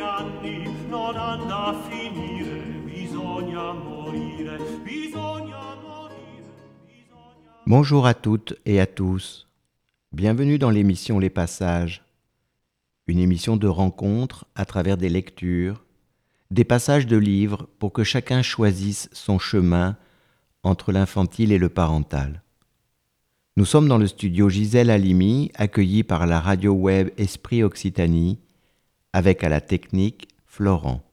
anni non finire, bisogna morire, bisogna... Bonjour à toutes et à tous. Bienvenue dans l'émission Les Passages, une émission de rencontre à travers des lectures, des passages de livres pour que chacun choisisse son chemin entre l'infantile et le parental. Nous sommes dans le studio Gisèle Halimi, accueilli par la radio web Esprit Occitanie, avec à la technique Florent.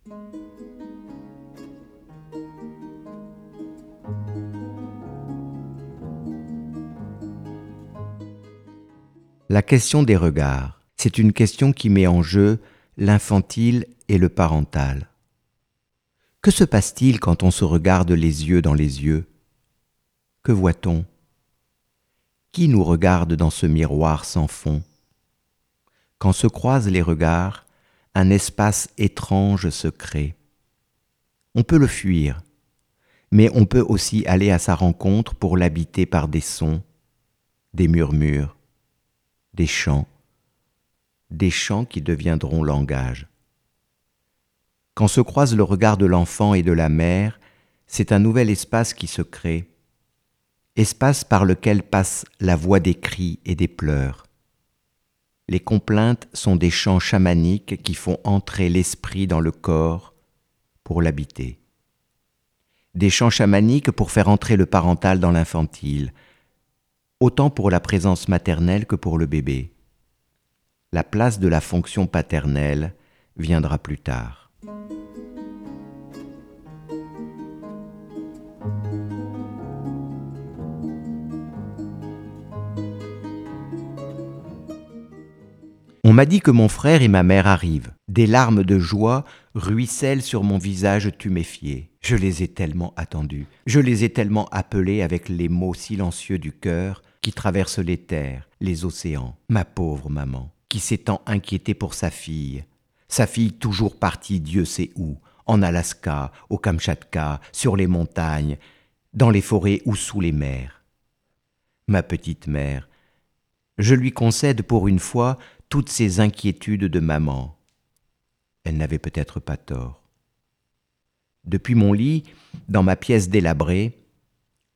La question des regards, c'est une question qui met en jeu l'infantile et le parental. Que se passe-t-il quand on se regarde les yeux dans les yeux? Que voit-on? Qui nous regarde dans ce miroir sans fond? Quand se croisent les regards, un espace étrange se crée. On peut le fuir, mais on peut aussi aller à sa rencontre pour l'habiter par des sons, des murmures, des chants, des chants qui deviendront langage. Quand se croise le regard de l'enfant et de la mère, c'est un nouvel espace qui se crée, espace par lequel passe la voix des cris et des pleurs, les complaintes sont des chants chamaniques qui font entrer l'esprit dans le corps pour l'habiter. Des chants chamaniques pour faire entrer le parental dans l'infantile, autant pour la présence maternelle que pour le bébé. La place de la fonction paternelle viendra plus tard. On m'a dit que mon frère et ma mère arrivent. Des larmes de joie ruissellent sur mon visage tuméfié. Je les ai tellement attendus. Je les ai tellement appelés avec les mots silencieux du cœur qui traversent les terres, les océans. Ma pauvre maman, qui s'est tant inquiétée pour sa fille. Sa fille toujours partie Dieu sait où, en Alaska, au Kamchatka, sur les montagnes, dans les forêts ou sous les mers. Ma petite mère, je lui concède pour une fois toutes ces inquiétudes de maman. Elle n'avait peut-être pas tort. Depuis mon lit, dans ma pièce délabrée,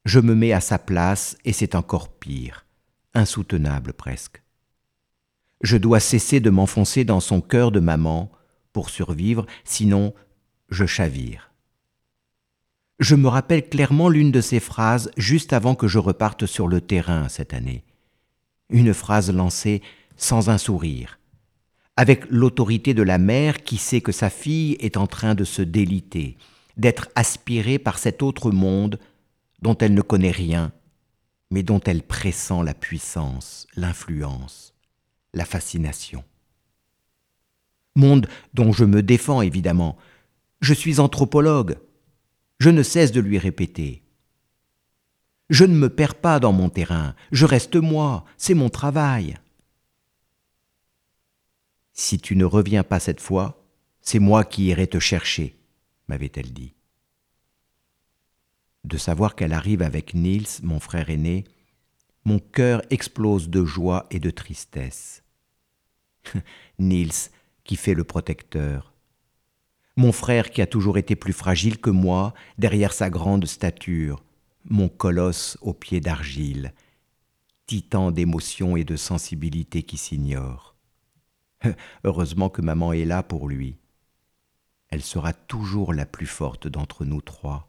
je me mets à sa place et c'est encore pire, insoutenable presque. Je dois cesser de m'enfoncer dans son cœur de maman pour survivre, sinon je chavire. Je me rappelle clairement l'une de ses phrases juste avant que je reparte sur le terrain cette année. Une phrase lancée sans un sourire, avec l'autorité de la mère qui sait que sa fille est en train de se déliter, d'être aspirée par cet autre monde dont elle ne connaît rien, mais dont elle pressent la puissance, l'influence, la fascination. Monde dont je me défends évidemment. Je suis anthropologue. Je ne cesse de lui répéter. Je ne me perds pas dans mon terrain, je reste moi, c'est mon travail. Si tu ne reviens pas cette fois, c'est moi qui irai te chercher, m'avait-elle dit. De savoir qu'elle arrive avec Niels, mon frère aîné, mon cœur explose de joie et de tristesse. Niels, qui fait le protecteur. Mon frère qui a toujours été plus fragile que moi derrière sa grande stature, mon colosse aux pieds d'argile, titan d'émotion et de sensibilité qui s'ignore. Heureusement que maman est là pour lui. Elle sera toujours la plus forte d'entre nous trois.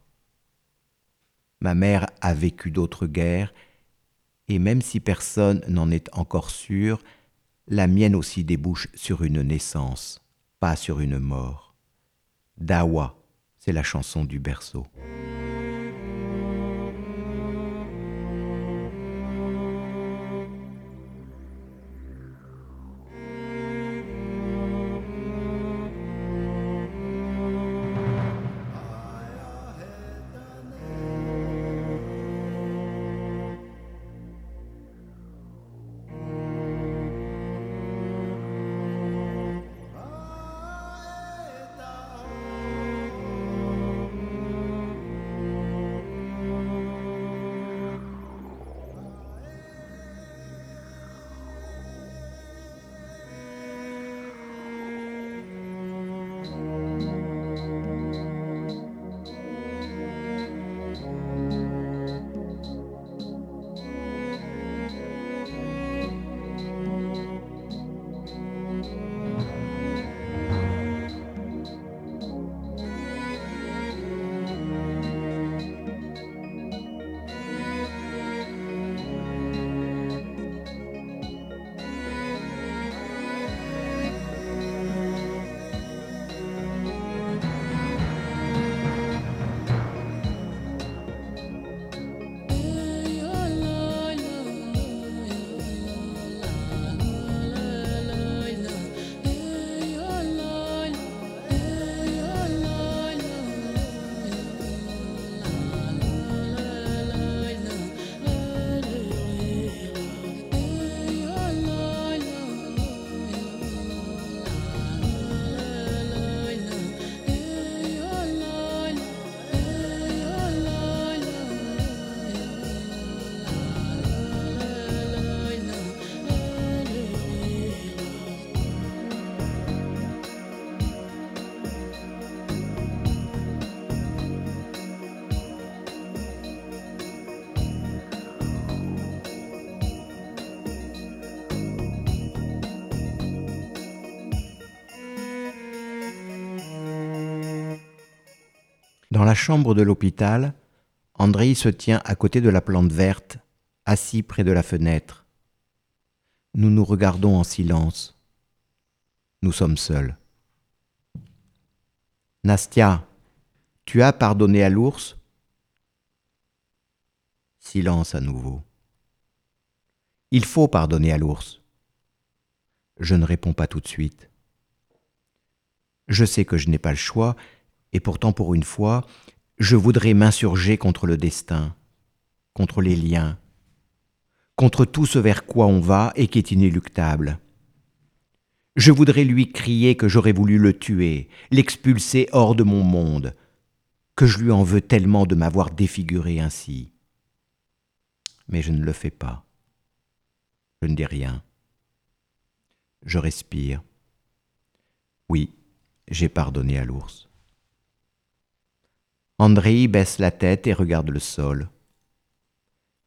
Ma mère a vécu d'autres guerres, et même si personne n'en est encore sûr, la mienne aussi débouche sur une naissance, pas sur une mort. Dawa, c'est la chanson du berceau. Dans la chambre de l'hôpital, Andrei se tient à côté de la plante verte, assis près de la fenêtre. Nous nous regardons en silence. Nous sommes seuls. Nastia, tu as pardonné à l'ours? Silence à nouveau. Il faut pardonner à l'ours. Je ne réponds pas tout de suite. Je sais que je n'ai pas le choix et pourtant, pour une fois, je voudrais m'insurger contre le destin, contre les liens, contre tout ce vers quoi on va et qui est inéluctable. Je voudrais lui crier que j'aurais voulu le tuer, l'expulser hors de mon monde, que je lui en veux tellement de m'avoir défiguré ainsi. Mais je ne le fais pas. Je ne dis rien. Je respire. Oui, j'ai pardonné à l'ours. Andrei baisse la tête et regarde le sol,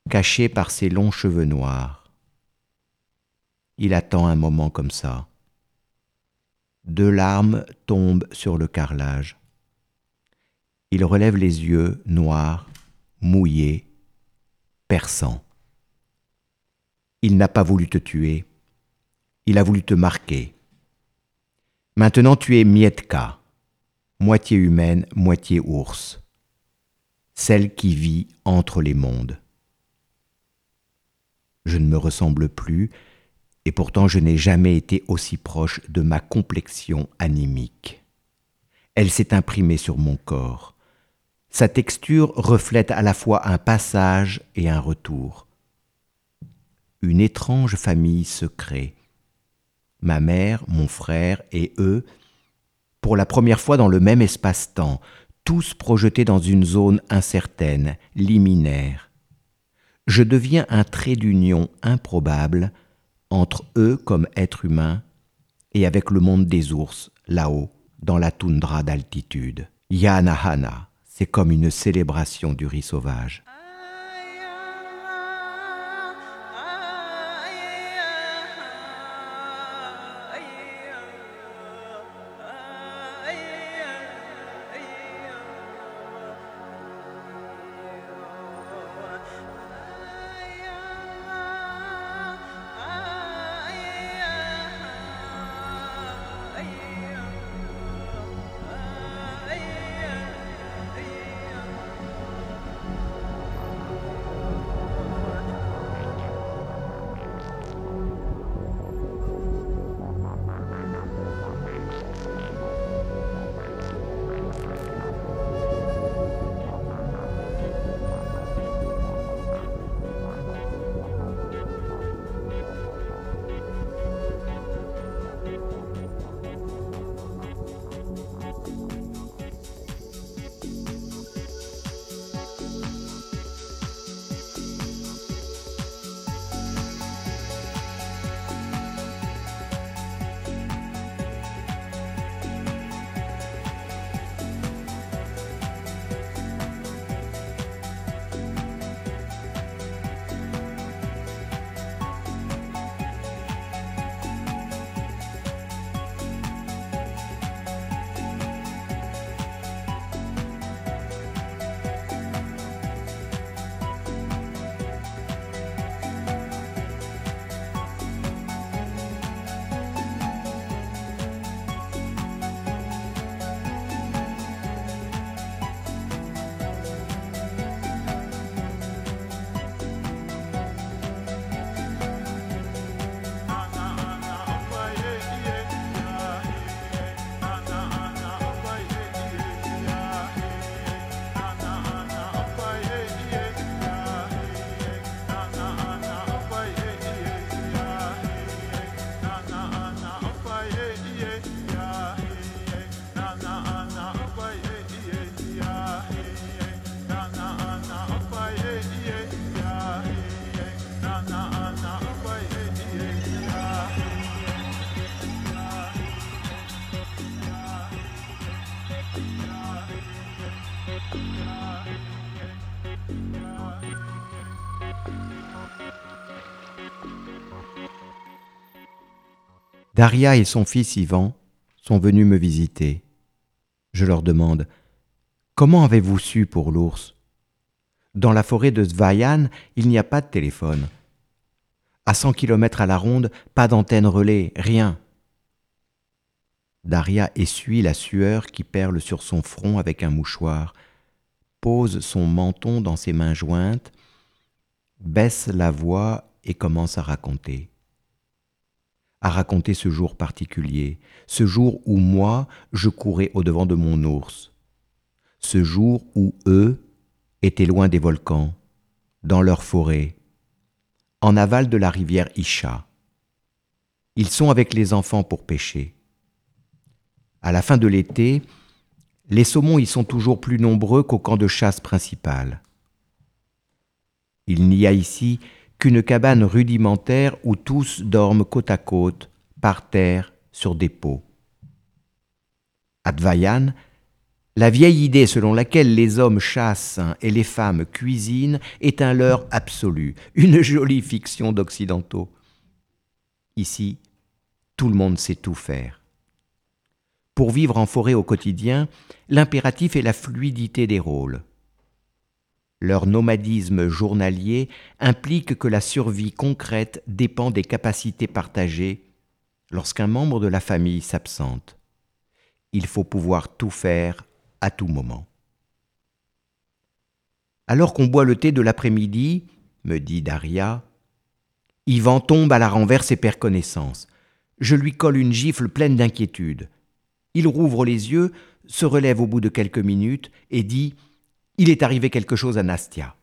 caché par ses longs cheveux noirs. Il attend un moment comme ça. Deux larmes tombent sur le carrelage. Il relève les yeux noirs, mouillés, perçants. Il n'a pas voulu te tuer, il a voulu te marquer. Maintenant tu es Mietka, moitié humaine, moitié ours celle qui vit entre les mondes. Je ne me ressemble plus, et pourtant je n'ai jamais été aussi proche de ma complexion animique. Elle s'est imprimée sur mon corps. Sa texture reflète à la fois un passage et un retour. Une étrange famille se crée. Ma mère, mon frère et eux, pour la première fois dans le même espace-temps, tous projetés dans une zone incertaine, liminaire. Je deviens un trait d'union improbable entre eux comme êtres humains et avec le monde des ours, là-haut, dans la toundra d'altitude. Yanahana, c'est comme une célébration du riz sauvage. Daria et son fils Ivan sont venus me visiter. Je leur demande Comment avez-vous su pour l'ours? Dans la forêt de Svayan, il n'y a pas de téléphone. À 100 km à la ronde, pas d'antenne relais, rien. Daria essuie la sueur qui perle sur son front avec un mouchoir, pose son menton dans ses mains jointes, baisse la voix et commence à raconter. À raconter ce jour particulier, ce jour où moi, je courais au-devant de mon ours, ce jour où eux étaient loin des volcans, dans leur forêt, en aval de la rivière Isha. Ils sont avec les enfants pour pêcher. À la fin de l'été, les saumons y sont toujours plus nombreux qu'au camp de chasse principal. Il n'y a ici qu'une cabane rudimentaire où tous dorment côte à côte, par terre, sur des pots. À Dvayan, la vieille idée selon laquelle les hommes chassent et les femmes cuisinent est un leurre absolu, une jolie fiction d'occidentaux. Ici, tout le monde sait tout faire. Pour vivre en forêt au quotidien, l'impératif est la fluidité des rôles. Leur nomadisme journalier implique que la survie concrète dépend des capacités partagées lorsqu'un membre de la famille s'absente. Il faut pouvoir tout faire à tout moment. Alors qu'on boit le thé de l'après-midi, me dit Daria, Yvan tombe à la renverse et perd connaissance. Je lui colle une gifle pleine d'inquiétude. Il rouvre les yeux, se relève au bout de quelques minutes et dit Il est arrivé quelque chose à Nastia.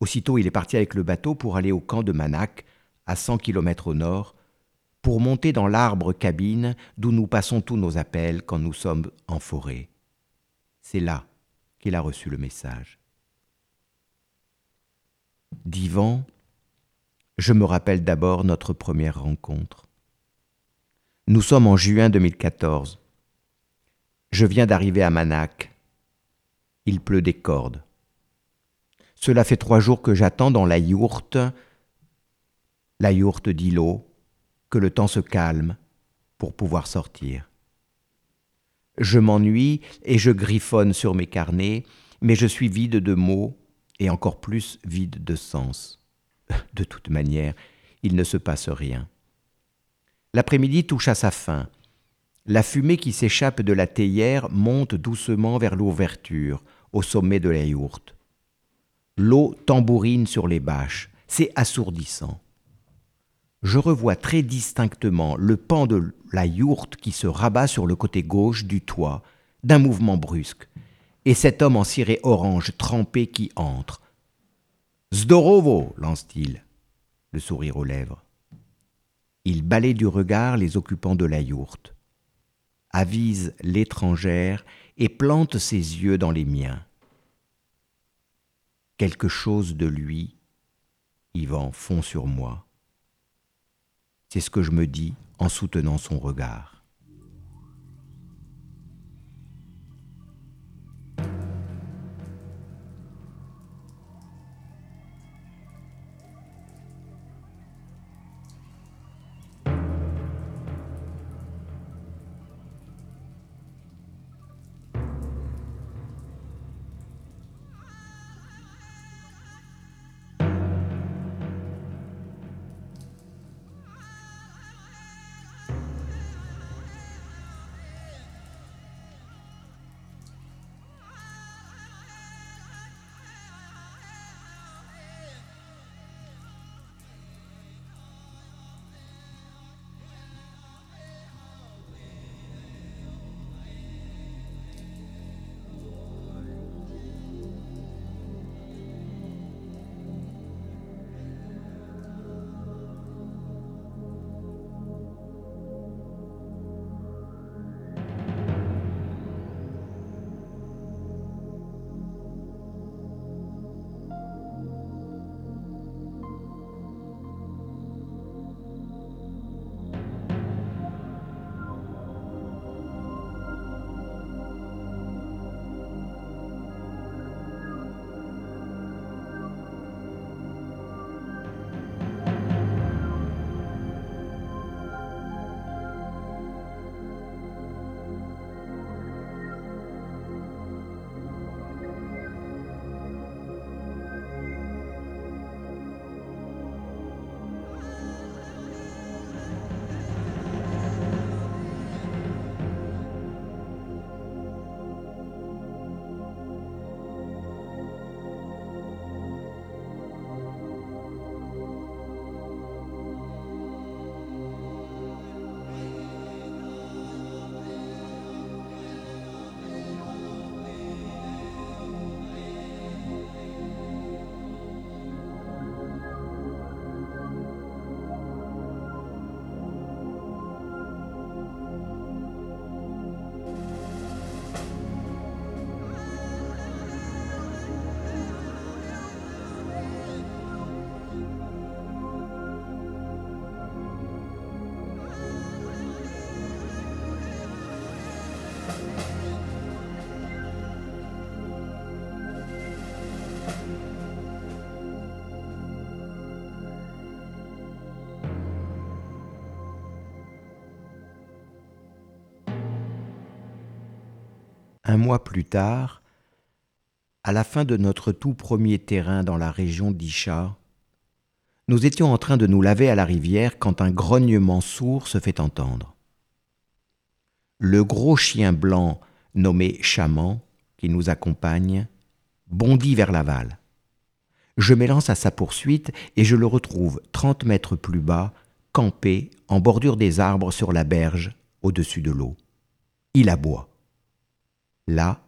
Aussitôt, il est parti avec le bateau pour aller au camp de Manak, à 100 km au nord, pour monter dans l'arbre cabine d'où nous passons tous nos appels quand nous sommes en forêt. C'est là qu'il a reçu le message. D'Ivan, je me rappelle d'abord notre première rencontre. Nous sommes en juin 2014. Je viens d'arriver à Manac. Il pleut des cordes. Cela fait trois jours que j'attends dans la yourte, la yourte d'îlot, que le temps se calme pour pouvoir sortir. Je m'ennuie et je griffonne sur mes carnets, mais je suis vide de mots et encore plus vide de sens. De toute manière, il ne se passe rien. L'après-midi touche à sa fin. La fumée qui s'échappe de la théière monte doucement vers l'ouverture, au sommet de la yourte. L'eau tambourine sur les bâches, c'est assourdissant. Je revois très distinctement le pan de la yourte qui se rabat sur le côté gauche du toit, d'un mouvement brusque, et cet homme en ciré orange trempé qui entre. Zdorovo lance-t-il, le sourire aux lèvres. Il balaye du regard les occupants de la yourte avise l'étrangère et plante ses yeux dans les miens. Quelque chose de lui, Yvan, fond sur moi. C'est ce que je me dis en soutenant son regard. Mois plus tard, à la fin de notre tout premier terrain dans la région d'Isha, nous étions en train de nous laver à la rivière quand un grognement sourd se fait entendre. Le gros chien blanc nommé Chaman, qui nous accompagne, bondit vers l'aval. Je m'élance à sa poursuite et je le retrouve trente mètres plus bas, campé en bordure des arbres sur la berge, au-dessus de l'eau. Il aboie. Là,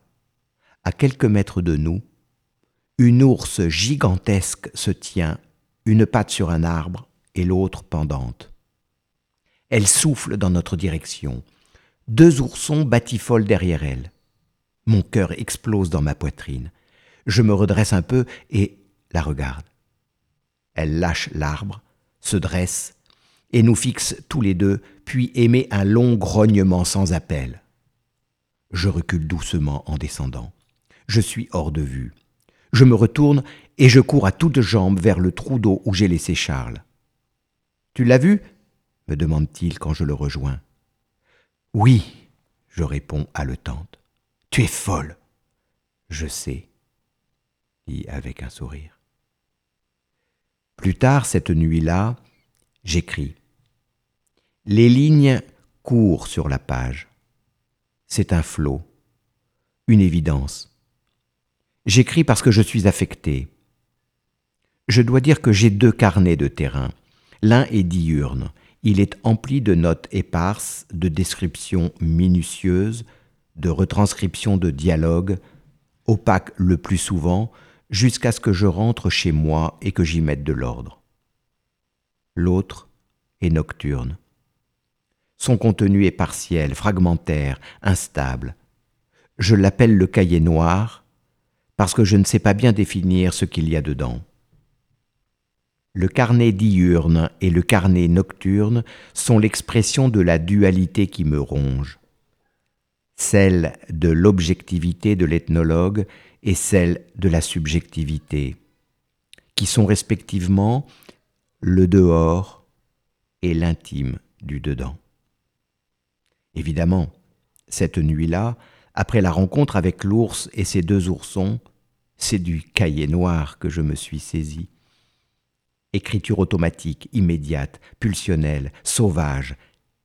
à quelques mètres de nous, une ours gigantesque se tient, une patte sur un arbre et l'autre pendante. Elle souffle dans notre direction. Deux oursons batifolent derrière elle. Mon cœur explose dans ma poitrine. Je me redresse un peu et la regarde. Elle lâche l'arbre, se dresse et nous fixe tous les deux, puis émet un long grognement sans appel. Je recule doucement en descendant. Je suis hors de vue. Je me retourne et je cours à toutes jambes vers le trou d'eau où j'ai laissé Charles. Tu l'as vu? me demande-t-il quand je le rejoins. Oui, je réponds haletante. Tu es folle. Je sais, dit avec un sourire. Plus tard cette nuit-là, j'écris. Les lignes courent sur la page. C'est un flot, une évidence. J'écris parce que je suis affecté. Je dois dire que j'ai deux carnets de terrain. L'un est diurne. Il est empli de notes éparses, de descriptions minutieuses, de retranscriptions de dialogues, opaques le plus souvent, jusqu'à ce que je rentre chez moi et que j'y mette de l'ordre. L'autre est nocturne. Son contenu est partiel, fragmentaire, instable. Je l'appelle le cahier noir parce que je ne sais pas bien définir ce qu'il y a dedans. Le carnet diurne et le carnet nocturne sont l'expression de la dualité qui me ronge, celle de l'objectivité de l'ethnologue et celle de la subjectivité, qui sont respectivement le dehors et l'intime du dedans. Évidemment, cette nuit-là, après la rencontre avec l'ours et ses deux oursons, c'est du cahier noir que je me suis saisi. Écriture automatique, immédiate, pulsionnelle, sauvage,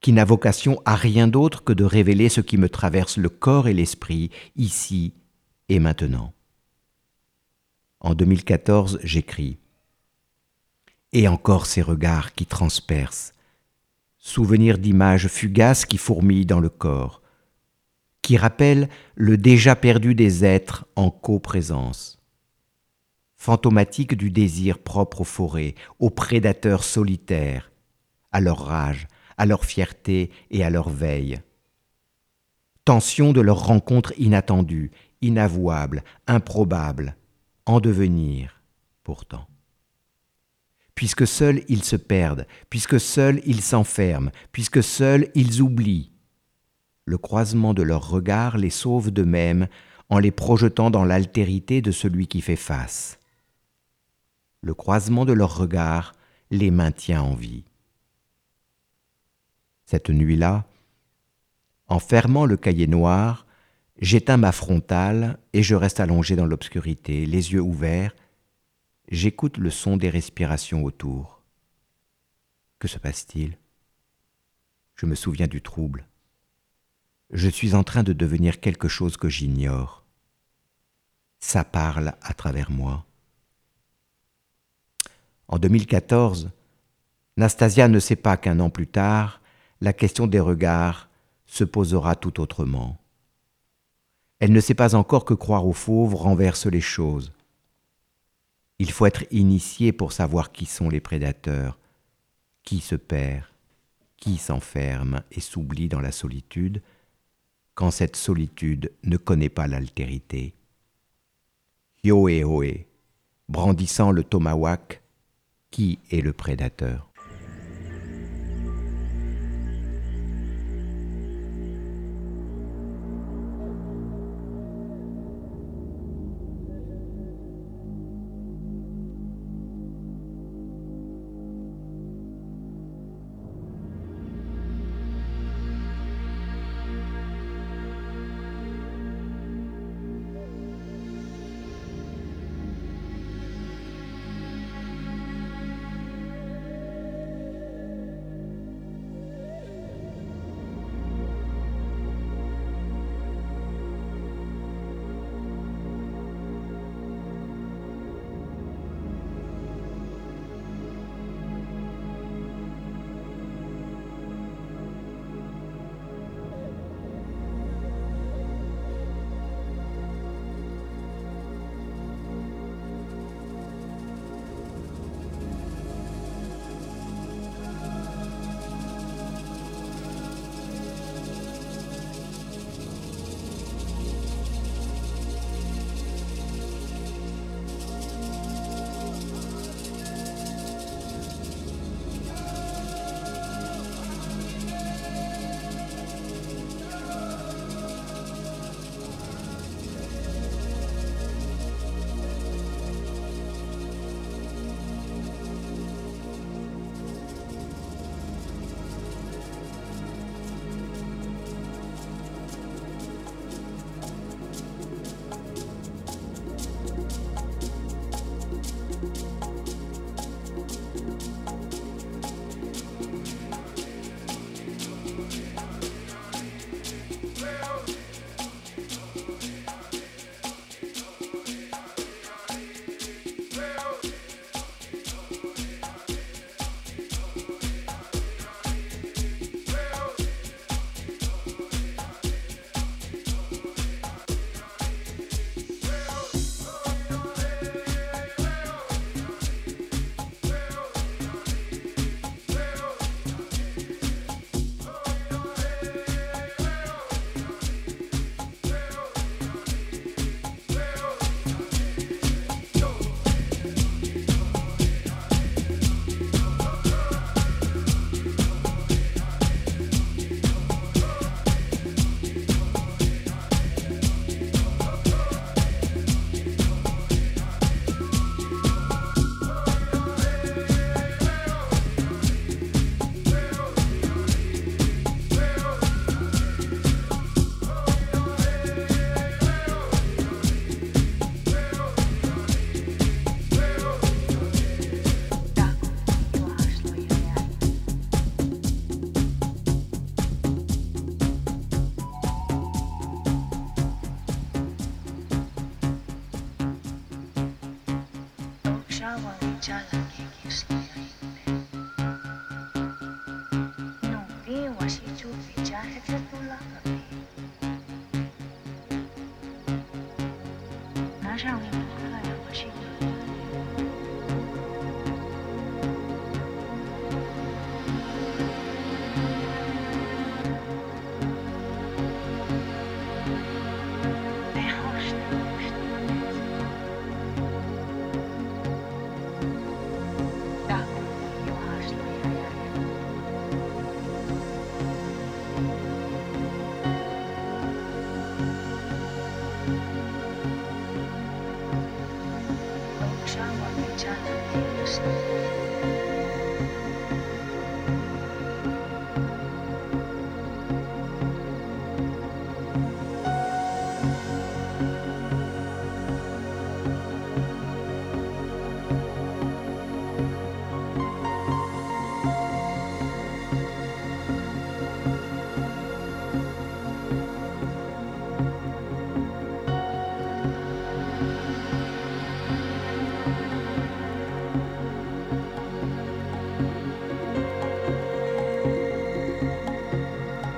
qui n'a vocation à rien d'autre que de révéler ce qui me traverse le corps et l'esprit, ici et maintenant. En 2014, j'écris. Et encore ces regards qui transpercent, souvenirs d'images fugaces qui fourmillent dans le corps, qui rappellent le déjà perdu des êtres en coprésence, fantomatique du désir propre aux forêts, aux prédateurs solitaires, à leur rage, à leur fierté et à leur veille. Tension de leur rencontre inattendue, inavouable, improbable, en devenir pourtant. Puisque seuls ils se perdent, puisque seuls ils s'enferment, puisque seuls ils oublient, le croisement de leurs regards les sauve d'eux-mêmes en les projetant dans l'altérité de celui qui fait face. Le croisement de leurs regards les maintient en vie. Cette nuit-là, en fermant le cahier noir, J'éteins ma frontale et je reste allongé dans l'obscurité, les yeux ouverts. J'écoute le son des respirations autour. Que se passe-t-il? Je me souviens du trouble. Je suis en train de devenir quelque chose que j'ignore. Ça parle à travers moi. En 2014, Nastasia ne sait pas qu'un an plus tard, la question des regards se posera tout autrement. Elle ne sait pas encore que croire aux fauves renverse les choses. Il faut être initié pour savoir qui sont les prédateurs, qui se perd, qui s'enferme et s'oublie dans la solitude, quand cette solitude ne connaît pas l'altérité. Yoé brandissant le tomahawk, qui est le prédateur?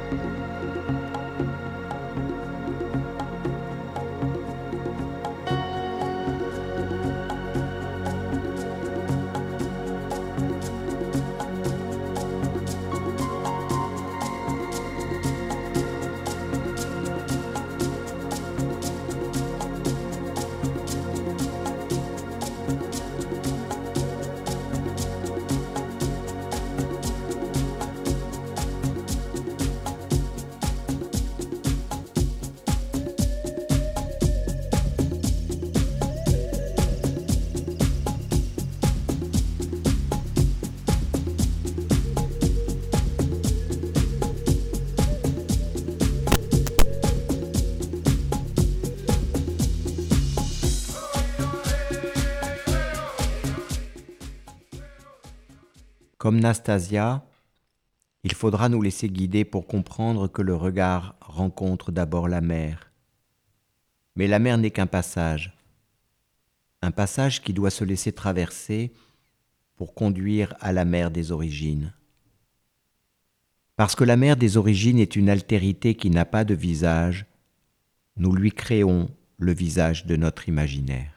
嗯。Comme Nastasia, il faudra nous laisser guider pour comprendre que le regard rencontre d'abord la mer. Mais la mer n'est qu'un passage, un passage qui doit se laisser traverser pour conduire à la mer des origines. Parce que la mer des origines est une altérité qui n'a pas de visage, nous lui créons le visage de notre imaginaire.